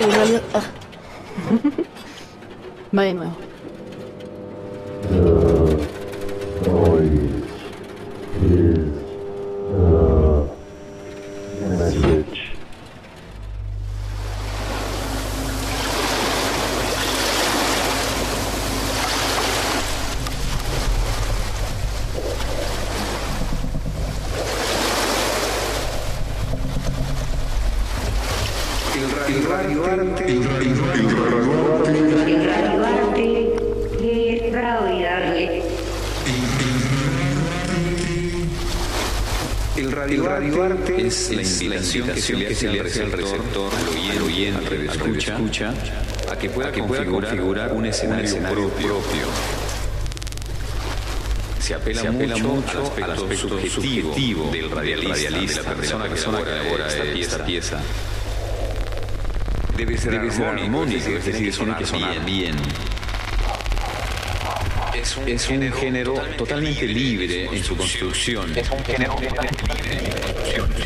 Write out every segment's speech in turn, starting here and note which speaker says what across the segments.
Speaker 1: En realidad. ah. Va de nuevo.
Speaker 2: Invitación que se le hace al receptor, al oyente, al escucha, escucha, a que pueda, configurar, un escenario, propio. Se apela, mucho, al aspecto, subjetivo, del radialista, de la persona, que elabora esta pieza. Debe ser, armónico, es decir, tiene que sonar bien. Es un, género totalmente libre en su construcción. Es un género
Speaker 3: totalmente libre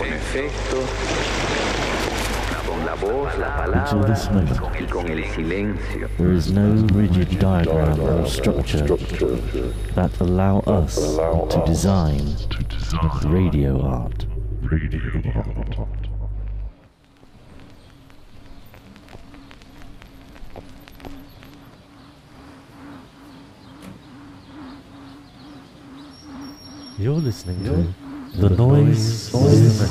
Speaker 4: con efectos, con la voz, la
Speaker 5: Until
Speaker 4: palabra
Speaker 5: this moment,
Speaker 4: y con el silencio.
Speaker 5: there is no rigid diagram or structure that allow us to design radio art.
Speaker 6: Radio art.
Speaker 5: You're listening to The Noise
Speaker 7: Sombra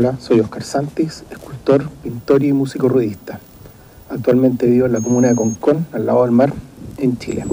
Speaker 3: Hola, soy Oscar Santis, escultor, pintor y músico ruidista. Actualmente vivo en la comuna de Concón, al lado del mar, en Chile.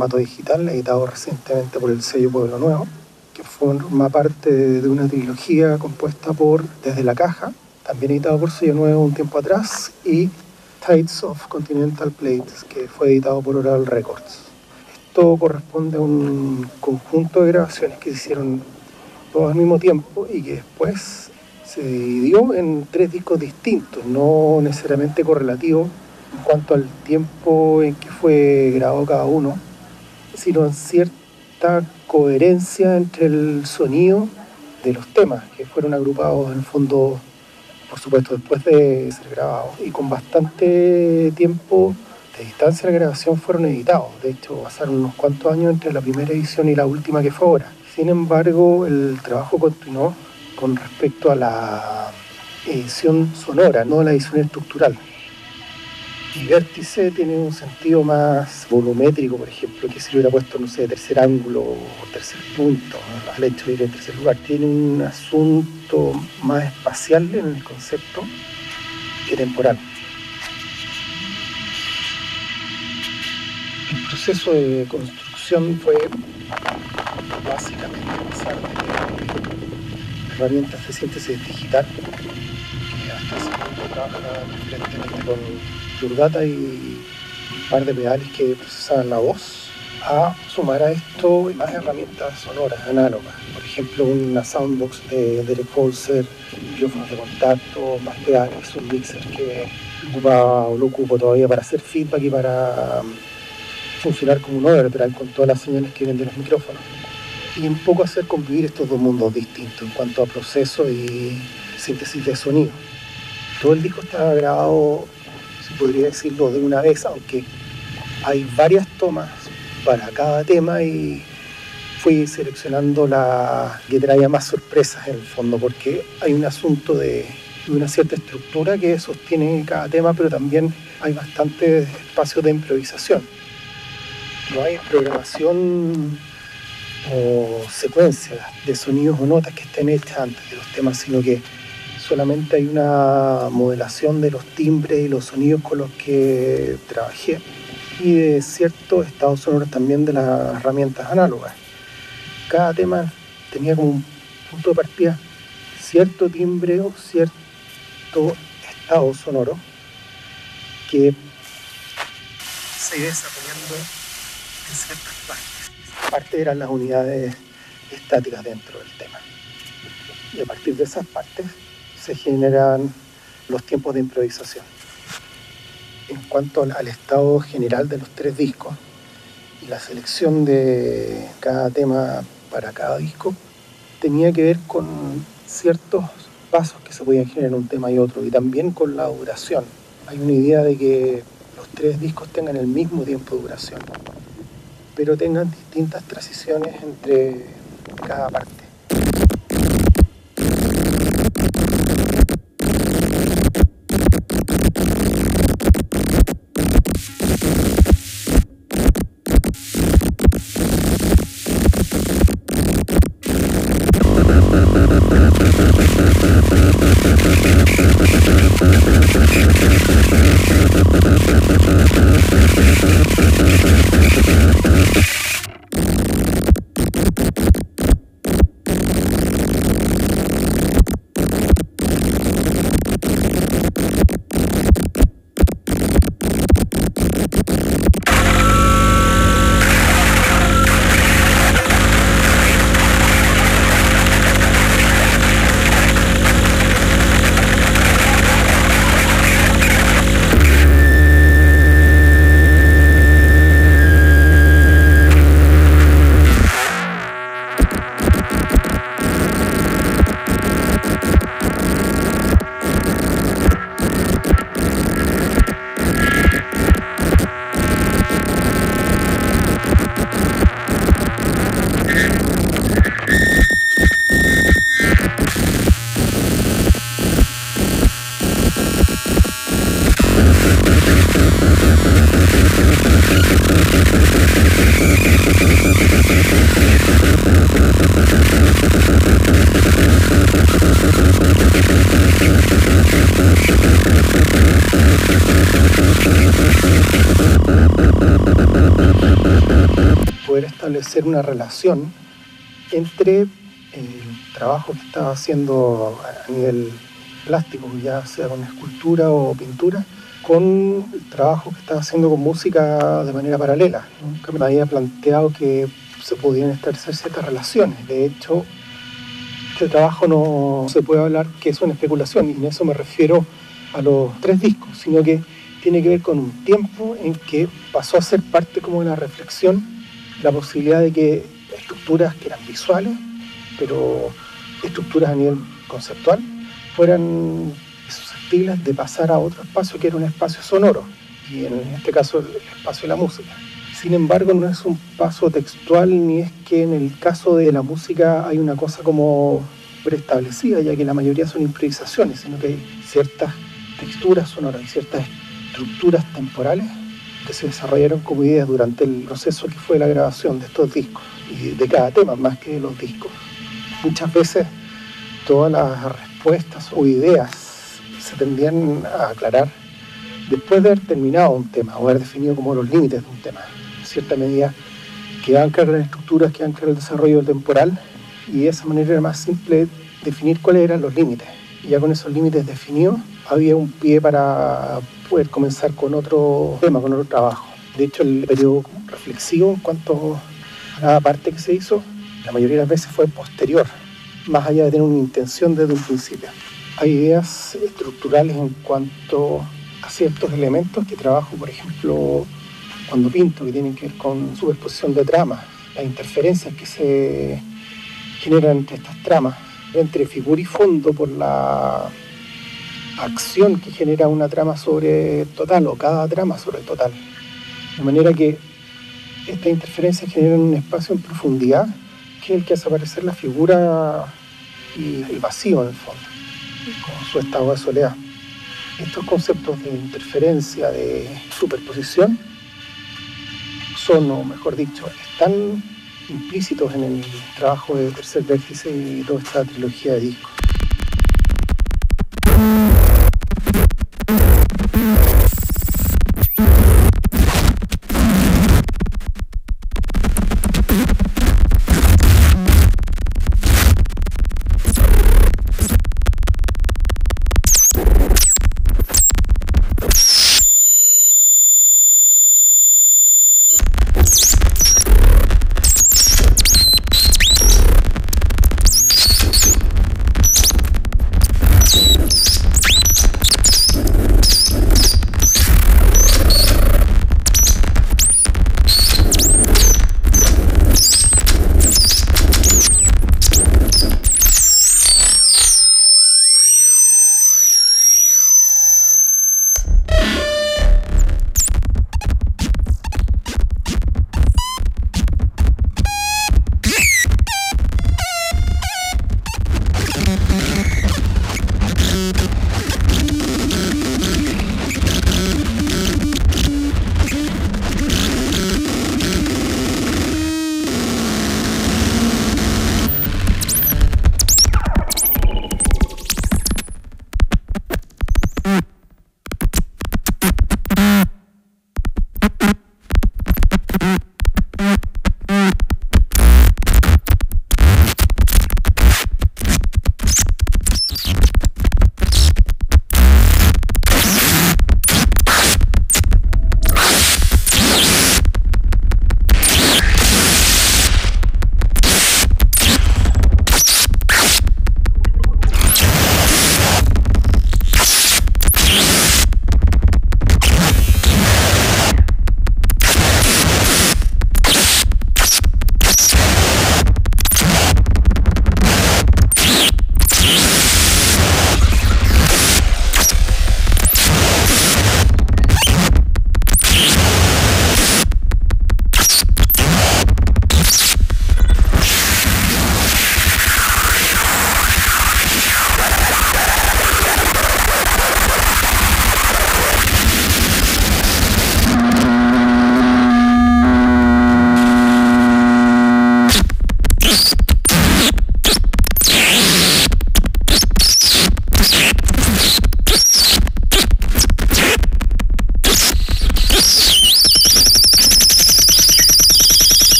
Speaker 3: Formato digital, editado recientemente por el sello Pueblo Nuevo, que forma parte de una trilogía compuesta por Desde la Caja, también editado por sello nuevo un tiempo atrás, y Tides of Continental Plates, que fue editado por Oral Records. Esto corresponde a un conjunto de grabaciones que se hicieron todos al mismo tiempo y que después se dividió en tres discos distintos, no necesariamente correlativos en cuanto al tiempo en que fue grabado cada uno, sino en cierta coherencia entre el sonido de los temas que fueron agrupados en el fondo, por supuesto, después de ser grabados y con bastante tiempo de distancia la grabación fueron editados. De hecho, pasaron unos cuantos años entre la primera edición y la última que fue ahora. Sin embargo, el trabajo continuó con respecto a la edición sonora, no a la edición estructural. Y vértice tiene un sentido más volumétrico, por ejemplo, que si hubiera puesto, no sé, tercer ángulo o tercer punto, al hecho de ir en tercer lugar. Tiene un asunto más espacial en el concepto que temporal. El proceso de construcción fue básicamente pasar de herramientas de síntesis digital, que hasta ese punto trabaja preferentemente con Data y un par de pedales que procesaban la voz, a sumar a esto más herramientas sonoras, análogas. Por ejemplo, una soundbox de Derek Holzer, micrófonos de contacto, más pedales, un mixer que ocupaba o lo ocupo todavía para hacer feedback y para um, funcionar como un overdrag con todas las señales que vienen de los micrófonos. Y un poco hacer convivir estos dos mundos distintos en cuanto a proceso y síntesis de sonido. Todo el disco estaba grabado podría decirlo de una vez, aunque hay varias tomas para cada tema y fui seleccionando la que traía más sorpresas en el fondo, porque hay un asunto de, una cierta estructura que sostiene cada tema, pero también hay bastante espacio de improvisación. No hay programación o secuencia de sonidos o notas que estén hechas antes de los temas, sino que solamente hay una modelación de los timbres y los sonidos con los que trabajé y de ciertos estados sonoros también de las herramientas análogas. Cada tema tenía como un punto de partida cierto timbre o cierto estado sonoro que se iba desarrollando en ciertas partes. Parte eran las unidades estáticas dentro del tema. Y a partir de esas partes se generan los tiempos de improvisación. En cuanto al, estado general de los tres discos y la selección de cada tema para cada disco, tenía que ver con ciertos pasos que se podían generar en un tema y otro, y también con la duración. Hay una idea de que los tres discos tengan el mismo tiempo de duración, pero tengan distintas transiciones entre cada parte. Una relación entre el trabajo que estaba haciendo a nivel plástico, ya sea con escultura o pintura, con el trabajo que estaba haciendo con música de manera paralela. Nunca me había planteado que se podían establecer ciertas relaciones. De hecho, este trabajo no se puede hablar que es una especulación, y en eso me refiero a los tres discos, sino que tiene que ver con un tiempo en que pasó a ser parte como de la reflexión, la posibilidad de que estructuras que eran visuales, pero estructuras a nivel conceptual, fueran susceptibles de pasar a otro espacio que era un espacio sonoro, y en este caso el espacio de la música. Sin embargo, no es un paso textual ni es que en el caso de la música hay una cosa como preestablecida, ya que la mayoría son improvisaciones, sino que hay ciertas texturas sonoras y ciertas estructuras temporales que se desarrollaron como ideas durante el proceso que fue la grabación de estos discos y de cada tema más que de los discos. Muchas veces todas las respuestas o ideas se tendían a aclarar después de haber terminado un tema o haber definido como los límites de un tema. En cierta medida quedaban claras las estructuras, quedaban claro el desarrollo temporal y de esa manera era más simple definir cuáles eran los límites. Y ya con esos límites definidos había un pie para poder comenzar con otro tema, con otro trabajo. De hecho, el periodo reflexivo en cuanto a cada parte que se hizo, la mayoría de las veces fue posterior, más allá de tener una intención desde un principio. Hay ideas estructurales en cuanto a ciertos elementos que trabajo, por ejemplo, cuando pinto, que tienen que ver con superposición de tramas, las interferencias que se generan entre estas tramas, entre figura y fondo por la acción que genera una trama sobre total o cada trama sobre total. De manera que estas interferencias generan un espacio en profundidad que es el que hace aparecer la figura y el vacío en el fondo, con su estado de soledad. Estos conceptos de interferencia, de superposición, son, o mejor dicho, están implícitos en el trabajo de Tercer Vértice y toda esta trilogía de discos.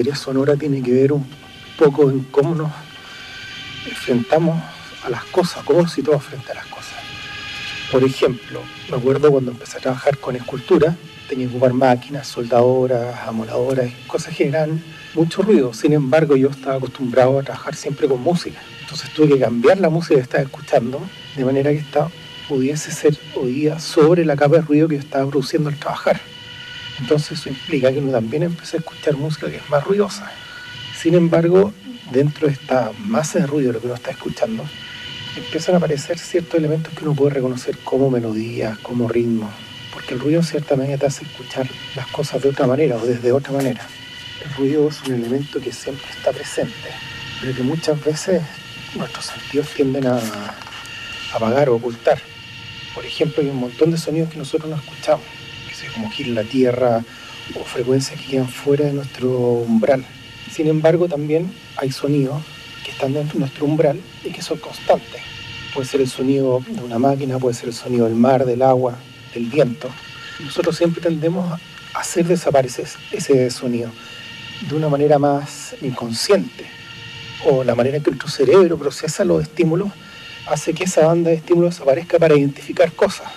Speaker 3: Como materia sonora tiene que ver un poco en cómo nos enfrentamos a las cosas, cómo situamos frente a las cosas. Por ejemplo, me acuerdo cuando empecé a trabajar con escultura, tenía que ocupar máquinas, soldadoras, amoladoras, cosas que generan mucho ruido. Sin embargo, yo estaba acostumbrado a trabajar siempre con música. Entonces tuve que cambiar la música que estaba escuchando de manera que esta pudiese ser oída sobre la capa de ruido que estaba produciendo al trabajar. Entonces eso implica que uno también empecé a escuchar música que es más ruidosa. Sin embargo, dentro de esta masa de ruido lo que uno está escuchando, empiezan a aparecer ciertos elementos que uno puede reconocer como melodías, como ritmos, porque el ruido en cierta manera te hace escuchar las cosas de otra manera o desde otra manera. El ruido es un elemento que siempre está presente, pero que muchas veces nuestros sentidos tienden a apagar o ocultar. Por ejemplo, hay un montón de sonidos que nosotros no escuchamos, como gir la tierra o frecuencias que quedan fuera de nuestro umbral. Sin embargo, también hay sonidos que están dentro de nuestro umbral y que son constantes. Puede ser el sonido de una máquina, puede ser el sonido del mar, del agua, del viento. Nosotros siempre tendemos a hacer desaparecer ese sonido de una manera más inconsciente o la manera en que nuestro cerebro procesa los estímulos hace que esa banda de estímulos desaparezca para identificar cosas.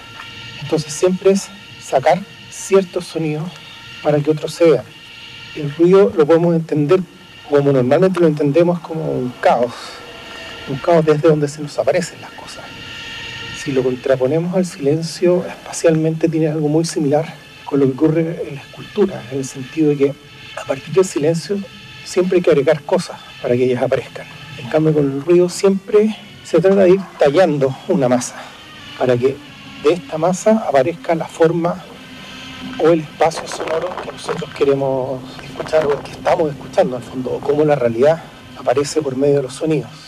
Speaker 3: Entonces siempre es sacar ciertos sonidos para que otros se vean. El ruido lo podemos entender como normalmente lo entendemos como un caos, un caos desde donde se nos aparecen las cosas. Si lo contraponemos al silencio, espacialmente tiene algo muy similar con lo que ocurre en la escultura, en el sentido de que a partir del silencio siempre hay que agregar cosas para que ellas aparezcan. En cambio, con el ruido siempre se trata de ir tallando una masa para que de esta masa aparezca la forma o el espacio sonoro que nosotros queremos escuchar o que estamos escuchando al fondo, o cómo la realidad aparece por medio de los sonidos.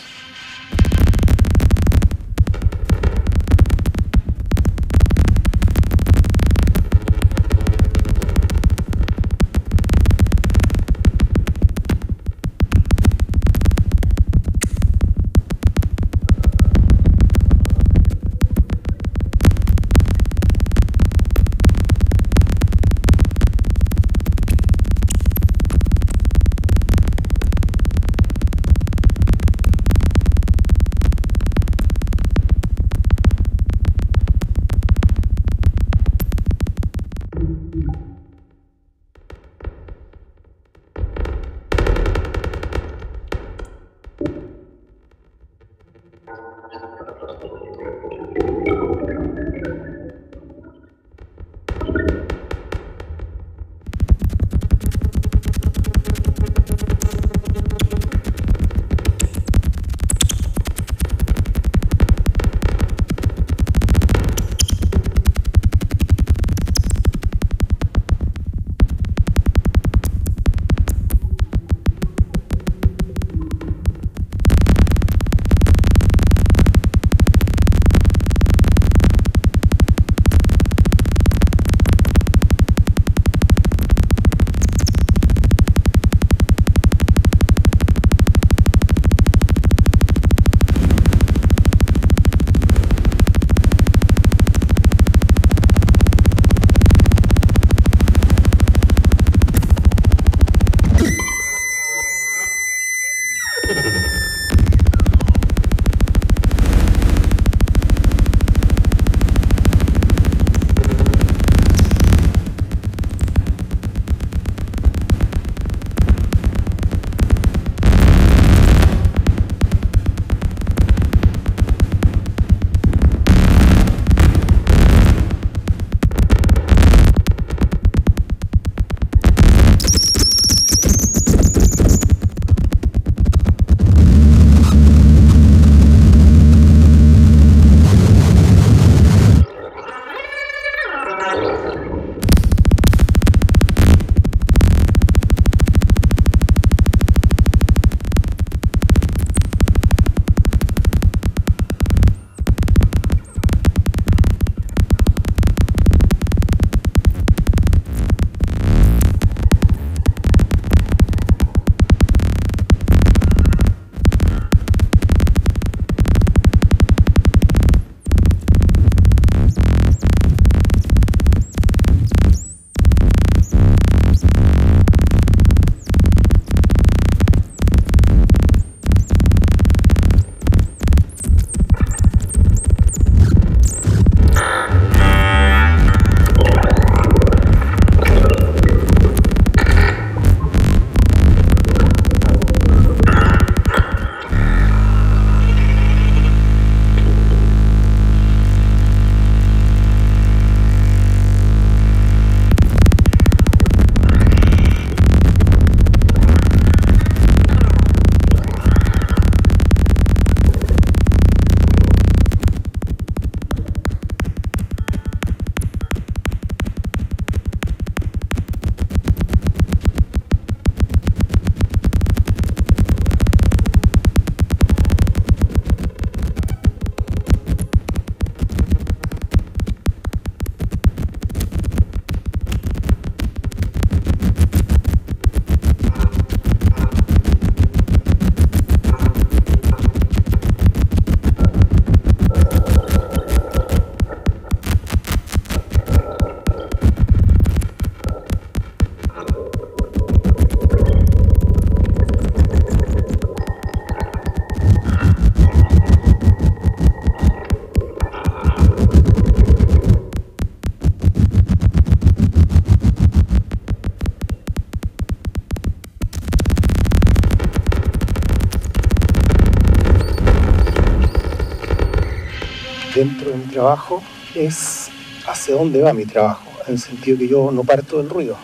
Speaker 3: Trabajo es hacia dónde va mi trabajo, en el sentido que yo no parto del ruido,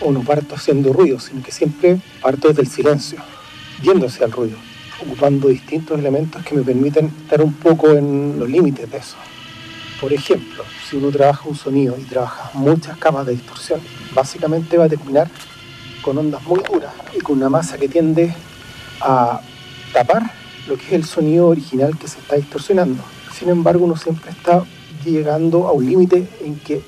Speaker 3: o no parto haciendo ruido, sino que siempre parto desde el silencio, yendo hacia el ruido, ocupando distintos elementos que me permiten estar un poco en los límites de eso. Por ejemplo, si uno trabaja un sonido y trabaja muchas capas de distorsión, básicamente va a terminar con ondas muy duras y con una masa que tiende a tapar lo que es el sonido original que se está distorsionando. Sin embargo, uno siempre está llegando a un límite en que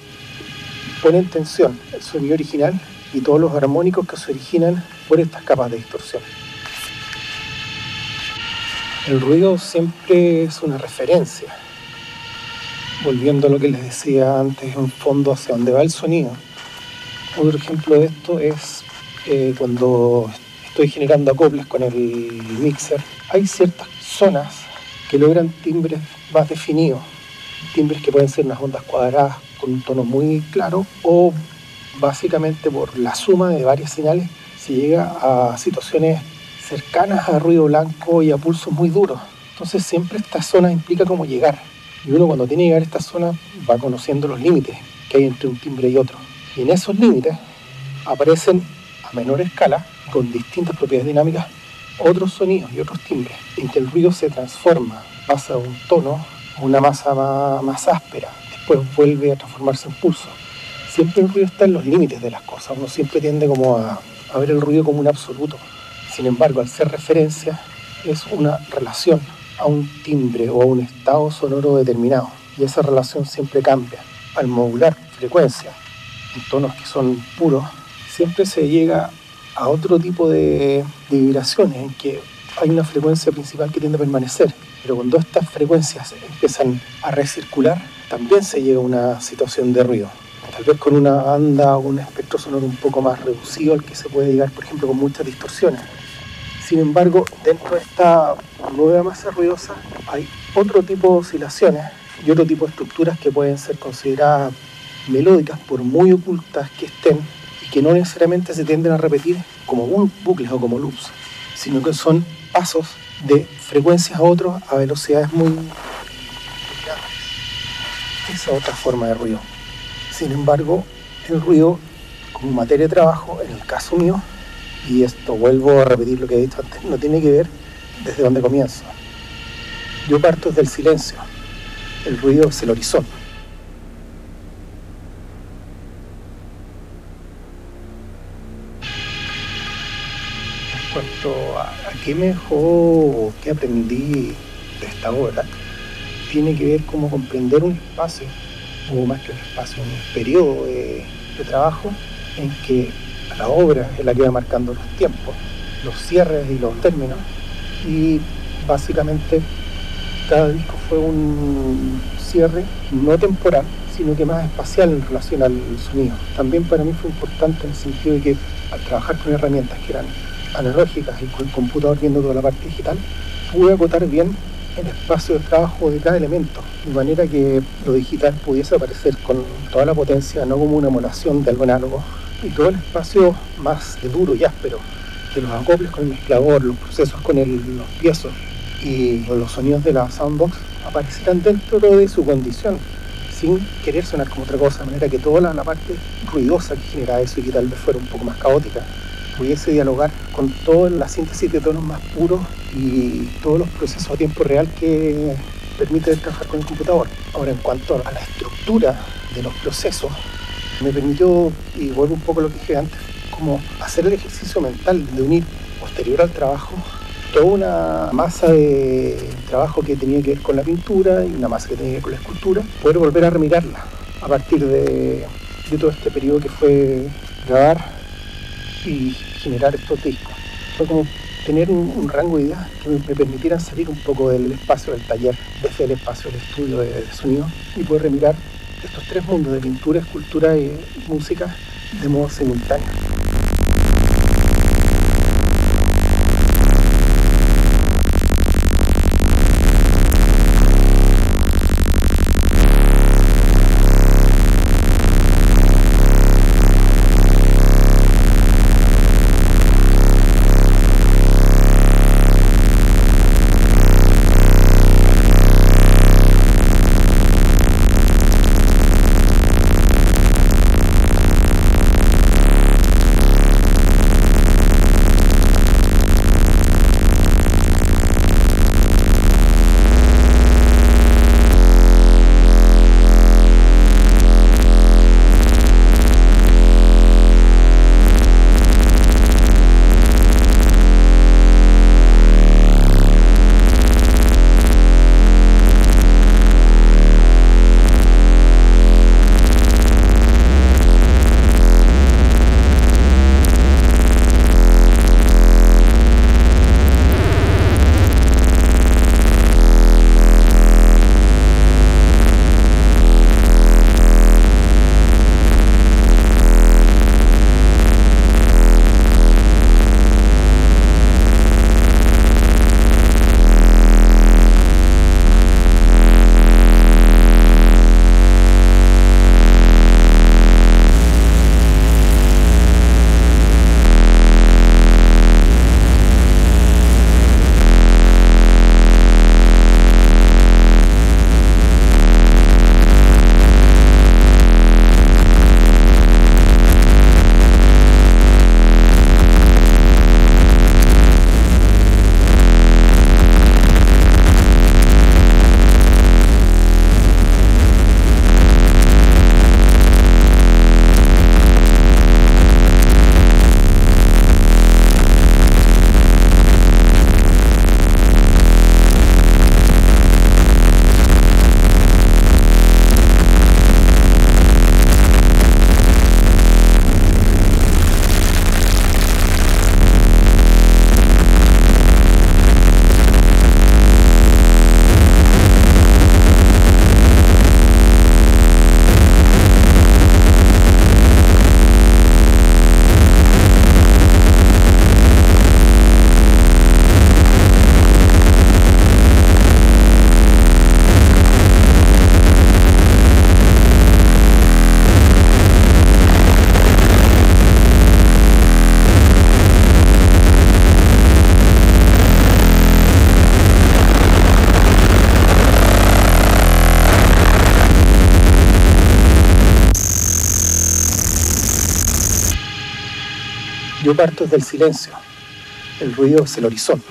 Speaker 3: pone en tensión el sonido original y todos los armónicos que se originan por estas capas de distorsión. El ruido siempre es una referencia. Volviendo a lo que les decía antes, en fondo hacia dónde va el sonido. Otro ejemplo de esto es eh, cuando estoy generando acoples con el mixer. Hay ciertas zonas que logran timbres más definidos. Timbres que pueden ser unas ondas cuadradas con un tono muy claro o básicamente por la suma de varias señales se llega a situaciones cercanas a ruido blanco y a pulsos muy duros. Entonces siempre esta zona implica cómo llegar. Y uno cuando tiene que llegar a esta zona va conociendo los límites que hay entre un timbre y otro. Y en esos límites aparecen a menor escala, con distintas propiedades dinámicas, otros sonidos y otros timbres, en que el ruido se transforma, pasa de un tono a una masa más, más áspera, después vuelve a transformarse en pulso. Siempre el ruido está en los límites de las cosas, uno siempre tiende como a, a ver el ruido como un absoluto. Sin embargo, al ser referencia, es una relación a un timbre o a un estado sonoro determinado. Y esa relación siempre cambia. Al modular frecuencia en tonos que son puros, siempre se llega a otro tipo de, vibraciones en que hay una frecuencia principal que tiende a permanecer. Pero cuando estas frecuencias empiezan a recircular, también se llega a una situación de ruido. Tal vez con una banda o un espectro sonoro un poco más reducido al que se puede llegar, por ejemplo, con muchas distorsiones. Sin embargo, dentro de esta nueva masa ruidosa hay otro tipo de oscilaciones y otro tipo de estructuras que pueden ser consideradas melódicas por muy ocultas que estén que no necesariamente se tienden a repetir como bucles o como loops, sino que son pasos de frecuencias a otros a velocidades muy. Esa otra forma de ruido. Sin embargo, el ruido como materia de trabajo, en el caso mío, y esto vuelvo a repetir lo que he dicho antes, no tiene que ver desde dónde comienzo. Yo parto desde el silencio, el ruido es el horizonte. Qué me dejó o qué aprendí de esta obra, tiene que ver cómo comprender un espacio, o más que un espacio, un periodo de, de trabajo en que la obra es la que va marcando los tiempos, los cierres y los términos. Y básicamente cada disco fue un cierre no temporal, sino que más espacial en relación al sonido. También para mí fue importante en el sentido de que al trabajar con herramientas que eran analógicas y con el computador viendo toda la parte digital, pude acotar bien el espacio de trabajo de cada elemento, de manera que lo digital pudiese aparecer con toda la potencia, no como una emulación de algo análogo, y todo el espacio más duro y áspero de los acoples con el mezclador, los procesos con el, los piezos y los sonidos de la soundbox aparecieran dentro de su condición, sin querer sonar como otra cosa, de manera que toda la, la parte ruidosa que genera eso y que tal vez fuera un poco más caótica, pudiese dialogar con toda la síntesis de tonos más puros y todos los procesos a tiempo real que permite trabajar con el computador. Ahora, en cuanto a la estructura de los procesos, me permitió, y vuelvo un poco a lo que dije antes, como hacer el ejercicio mental de unir posterior al trabajo toda una masa de trabajo que tenía que ver con la pintura y una masa que tenía que ver con la escultura, poder volver a remirarla a partir de, todo este periodo que fue grabar y generar estos discos. Fue como tener un, un rango de ideas que me, permitieran salir un poco del espacio del taller, desde el espacio del estudio de, de sonido y poder remirar estos tres mundos de pintura, escultura y música de modo simultáneo. Del silencio. El ruido es el horizonte.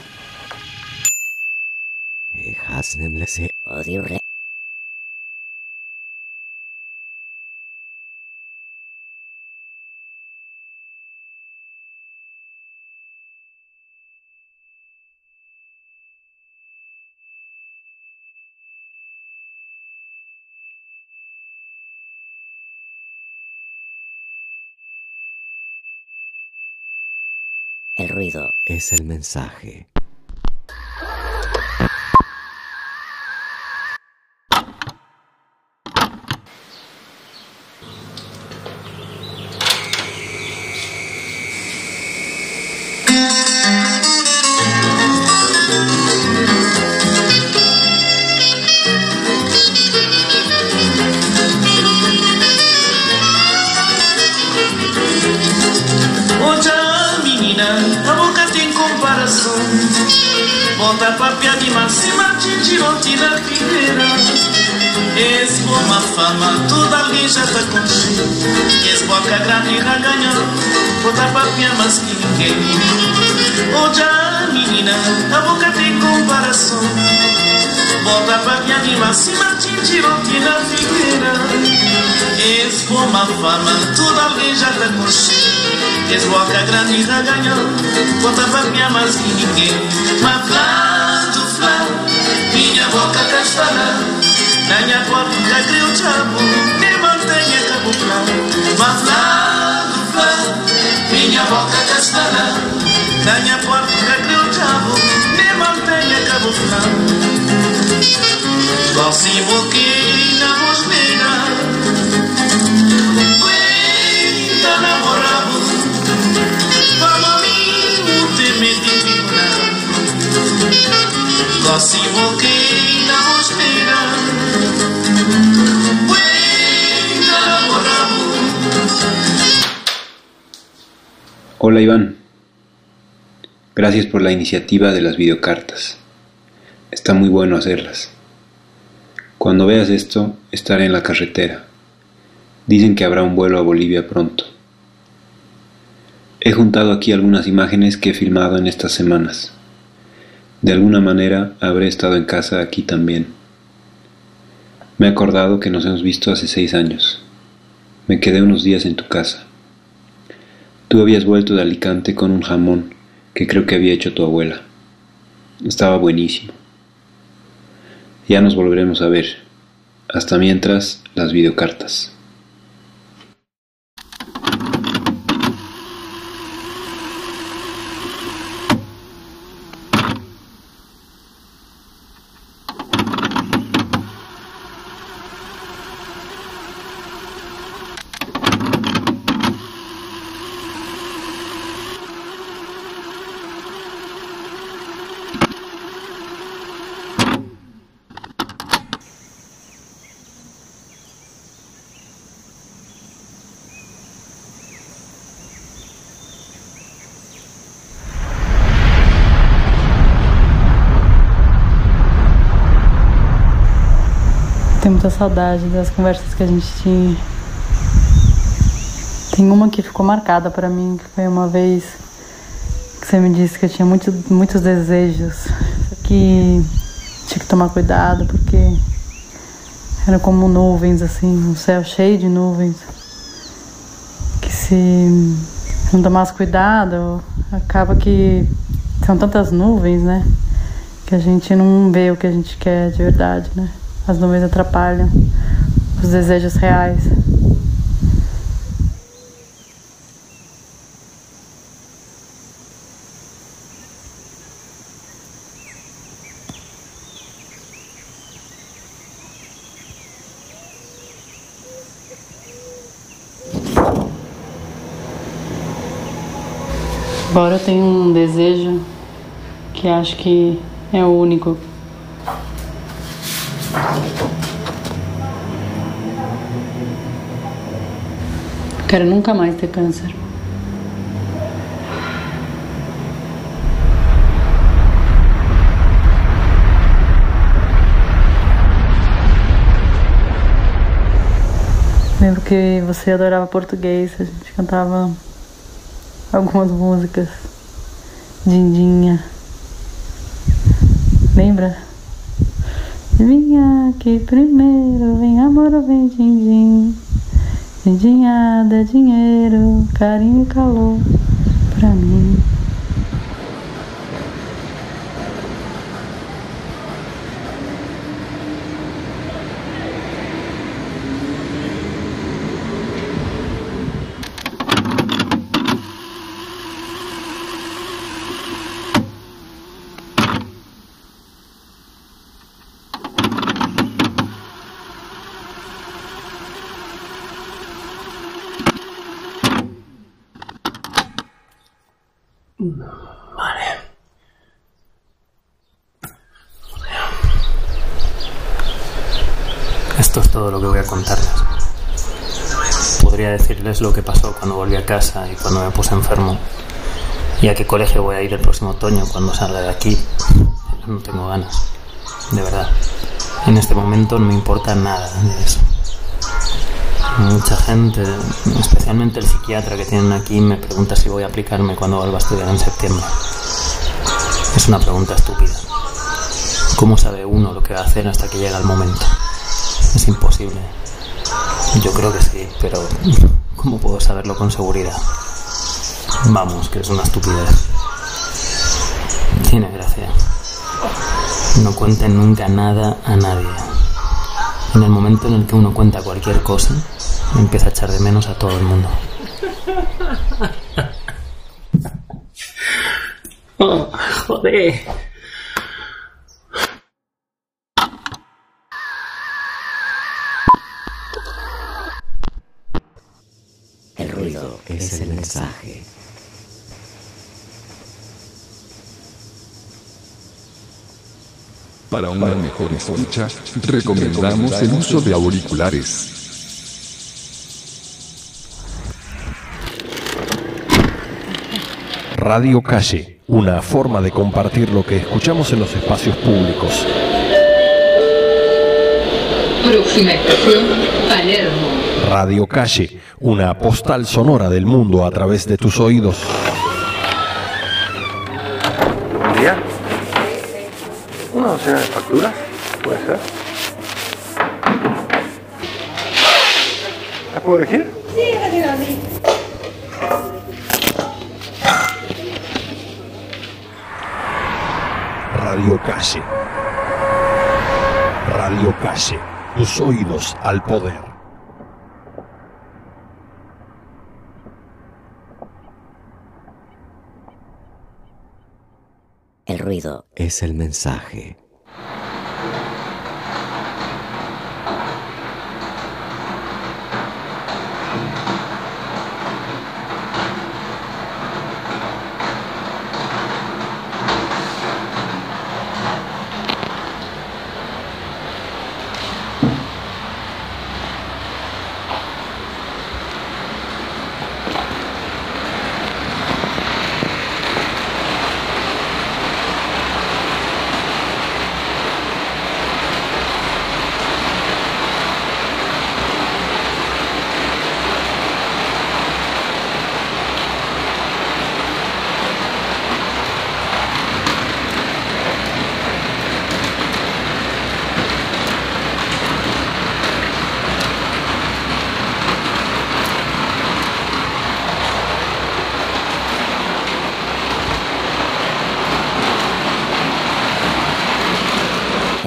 Speaker 1: El es el mensaje.
Speaker 8: de Martim, Tirotina, Figueira És como a fama, toda aleijada tá com És boca grande da ganhão Contava minha é mais que ninguém. Mas do flá Minha boca tá castará Na minha porta criou chabo Me mantenha tá caboclá Mas flá. Do flá Minha boca castará Na minha porta criou chabo Me mantenha caboclá
Speaker 9: Hola Iván, gracias por la iniciativa de las videocartas. Está muy bueno hacerlas. Cuando veas esto, estaré en la carretera. Dicen que habrá un vuelo a Bolivia pronto. He juntado aquí algunas imágenes que he filmado en estas semanas. De alguna manera habré estado en casa aquí también. Me he acordado que nos hemos visto hace seis años. Me quedé unos días en tu casa. Tú habías vuelto de Alicante con un jamón que creo que había hecho tu abuela. Estaba buenísimo. Ya nos volveremos a ver. Hasta mientras, las videocartas.
Speaker 10: Saudade das conversas que a gente tinha. Tem uma que ficou marcada para mim, que foi uma vez que você me disse que eu tinha muito, muitos desejos, que tinha que tomar cuidado porque eram como nuvens assim, um céu cheio de nuvens. Que se não tomasse cuidado, acaba que são tantas nuvens, né? Que a gente não vê o que a gente quer de verdade, né? As nuvens atrapalham os desejos reais. Agora eu tenho um desejo que acho que é o único Quero nunca mais ter câncer. Lembro que você adorava português, a gente cantava algumas músicas. Dindinha. Lembra? Vinha aqui primeiro, vem amor vem din-din. Dindinhada, dinheiro, carinho e calor pra mim.
Speaker 11: Vale. Esto es todo lo que voy a contarles. Podría decirles lo que pasó cuando volví a casa y cuando me puse enfermo. Y a qué colegio voy a ir el próximo otoño cuando salga de aquí. No tengo ganas. De verdad. En este momento no me importa nada de eso. Mucha gente, especialmente el psiquiatra que tienen aquí, me pregunta si voy a aplicarme cuando vuelva a estudiar en septiembre. Es una pregunta estúpida. ¿Cómo sabe uno lo que va a hacer hasta que llega el momento? Es imposible. Yo creo que sí, pero ¿cómo puedo saberlo con seguridad? Vamos, que es una estupidez. Tiene gracia. No cuenten nunca nada a nadie. En el momento en el que uno cuenta cualquier cosa, empieza a echar de menos a todo el mundo.
Speaker 12: Oh, joder.
Speaker 1: El ruido es el mensaje.
Speaker 7: Para una mejor escucha, recomendamos el uso de auriculares.
Speaker 13: Radio Calle, una forma de compartir lo que escuchamos en los espacios públicos.
Speaker 14: Próxima estación, Palermo.
Speaker 13: Radio Calle, una postal sonora del mundo a través de tus oídos.
Speaker 3: Buen día. ¿Una docena de facturas? ¿Puede ser? ¿Las puedo elegir?
Speaker 13: Radio Calle. Radio Calle, tus oídos al poder.
Speaker 1: El ruido es el mensaje.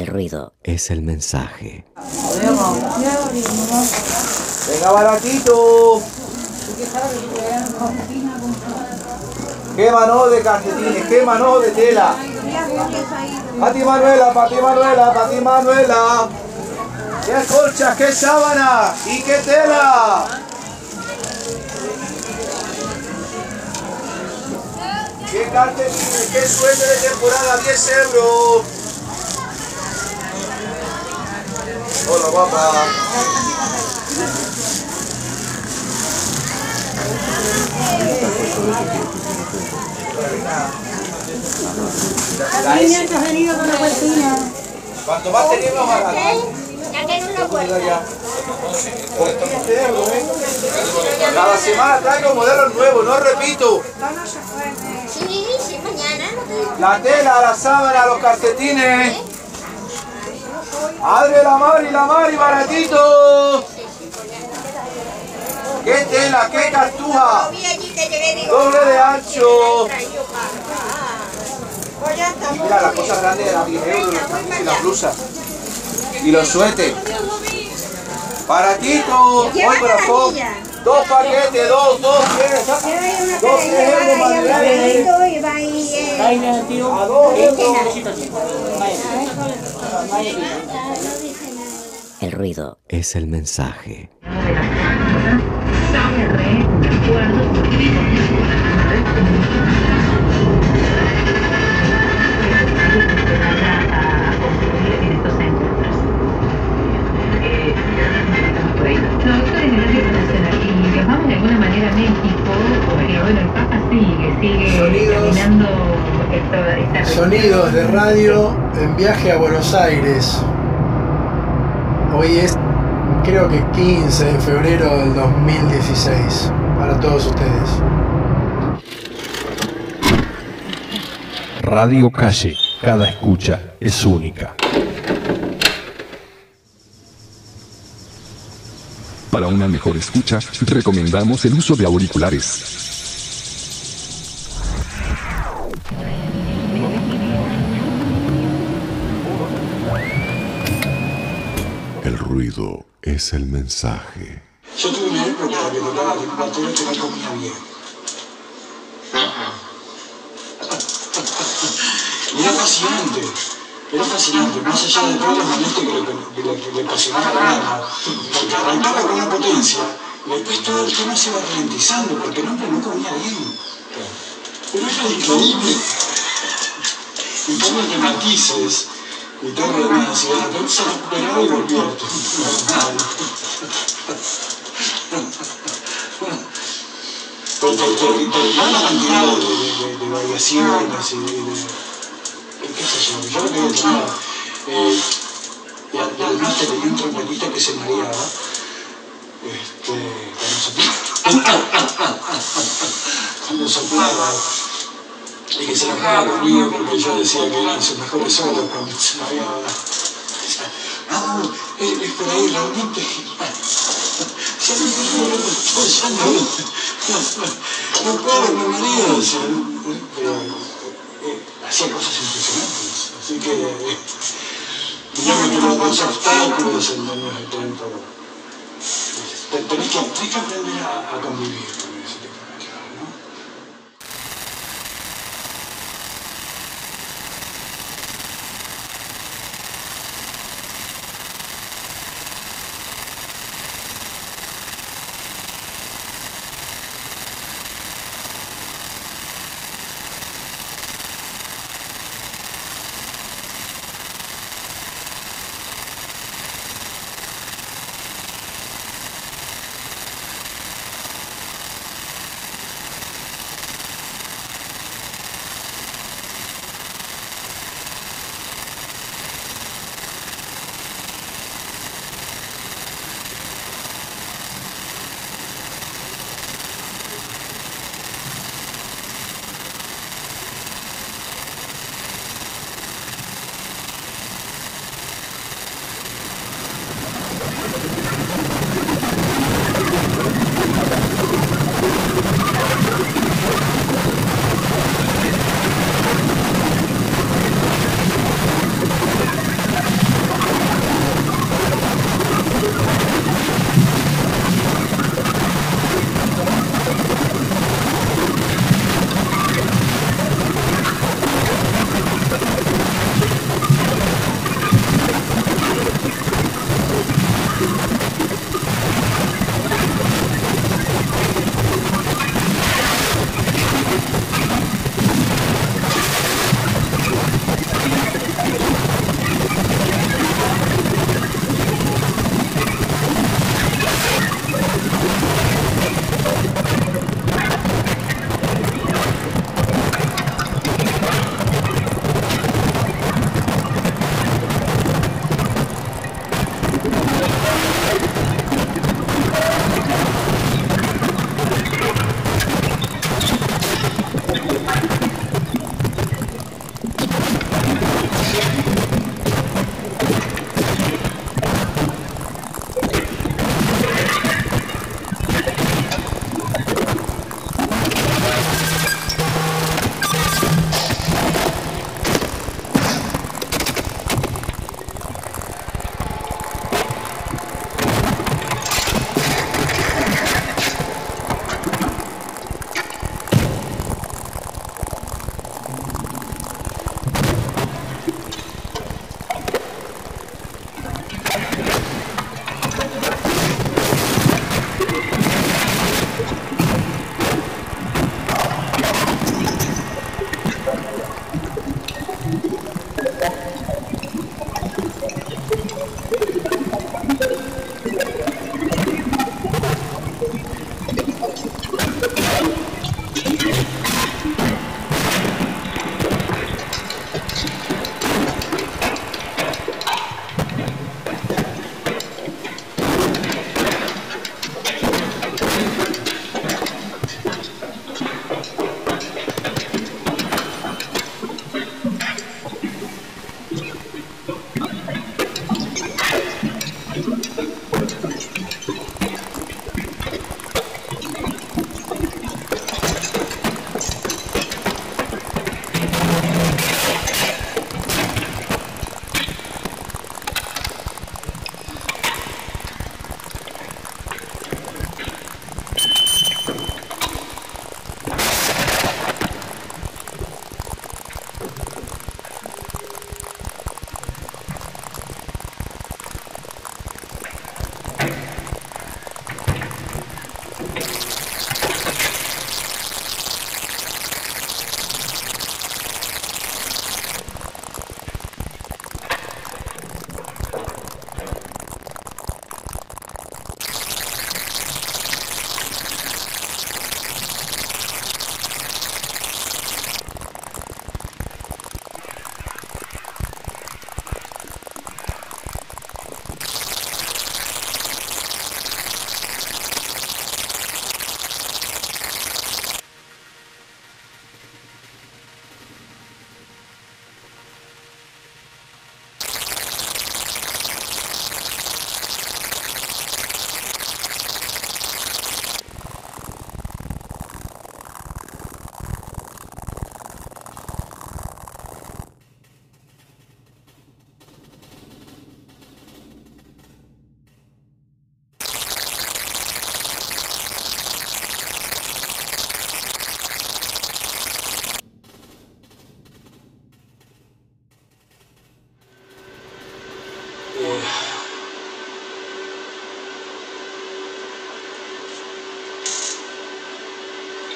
Speaker 1: El ruido es el
Speaker 15: Venga, baratito. ¿Qué mano de calcetines? ¿Qué mano de tela? Pati Manuela, Pati Manuela, Pati Manuela. ¿Qué colchas? ¿Qué sábana? ¿Y qué tela? ¿Qué calcetines? ¿Qué suéter de temporada? 10 euros. Hola,
Speaker 16: niña que ha venido con la.
Speaker 15: Cuanto más tenemos, más.
Speaker 16: Ya que no lo puedo.
Speaker 15: Cada semana traigo modelos nuevos, no repito.
Speaker 16: Sí, sí, mañana.
Speaker 15: La tela, la sábana, los calcetines. Abre la mari, la mari, baratito. ¿Qué tela? ¿Qué cartuja? Doble de ancho. Mira, las cosas grandes de 10 euros, y las blusas. Y los suetes. Baratito. Hoy corazón. Dos paquetes, dos, dos, tres. Dos, tres euros más grandes. A dos euros.
Speaker 1: El ruido es el mensaje.
Speaker 14: Y viajamos de alguna manera a México, porque bueno, el Papa sigue, sigue
Speaker 3: Sonidos.
Speaker 14: caminando
Speaker 3: Sonidos de radio en viaje a Buenos Aires. Hoy es, creo que 15 de febrero del 2016. Para todos ustedes.
Speaker 13: Radio Calle, cada escucha es única.
Speaker 7: Para una mejor escucha, recomendamos el uso de auriculares.
Speaker 6: Es el mensaje.
Speaker 17: Yo tuve una época que tocaba con un batero que no comía bien. Y era fascinante, era fascinante, más allá de todos los momentos que le, que le, que le ocasionaba el alma, porque arrancaba con una potencia, y después todo el tema se iba ralentizando, porque el hombre no comía bien. Pero era increíble. En forma de matices, y todo lo demás, y de repente se recuperaba y volvía por, por una cantidad de, variaciones y de, qué sé yo, yo lo que tenía, eh, y, a- y además te tenía un trompetista que se mareaba, este, cuando soplaba, cuando soplaba, y que se enojaba conmigo porque yo decía que eran sus mejores solos cuando se mareaba. Ah, es, es por ahí realmente. Ya no puedo, ya no, no, no puedo, me mareo, o sea, pero eh, hacía cosas impresionantes, así que eh, digamos que los, los obstáculos en los 70, te- tenés que, tenés que aprender a, a convivir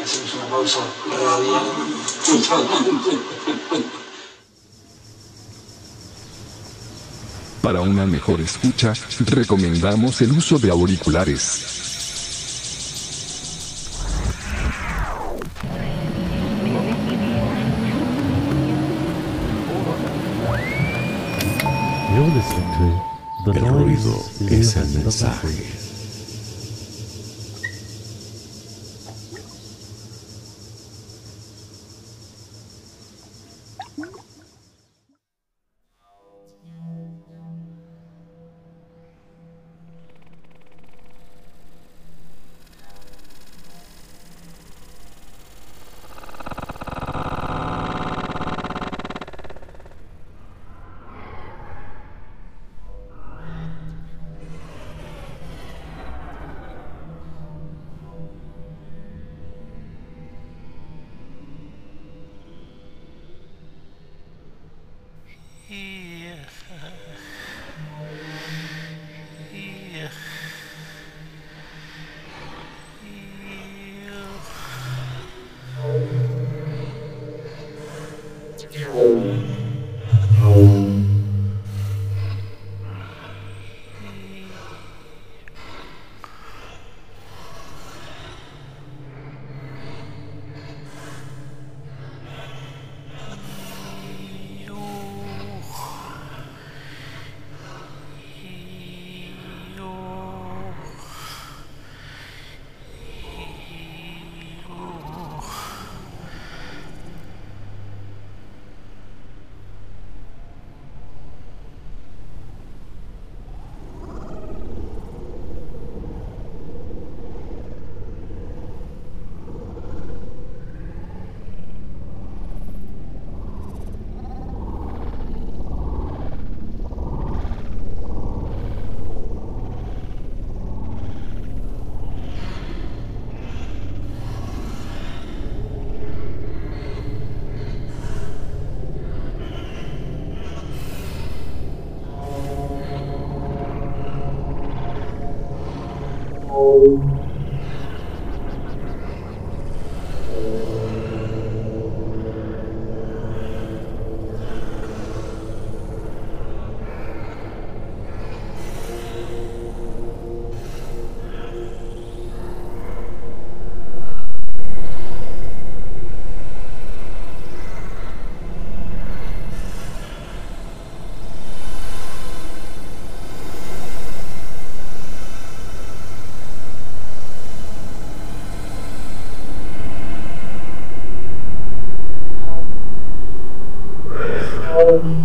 Speaker 17: hacemos una pausa radial.
Speaker 7: Para una mejor escucha, recomendamos el uso de auriculares.
Speaker 5: You're listening to The
Speaker 6: El ruido es el mensaje.
Speaker 3: Thank.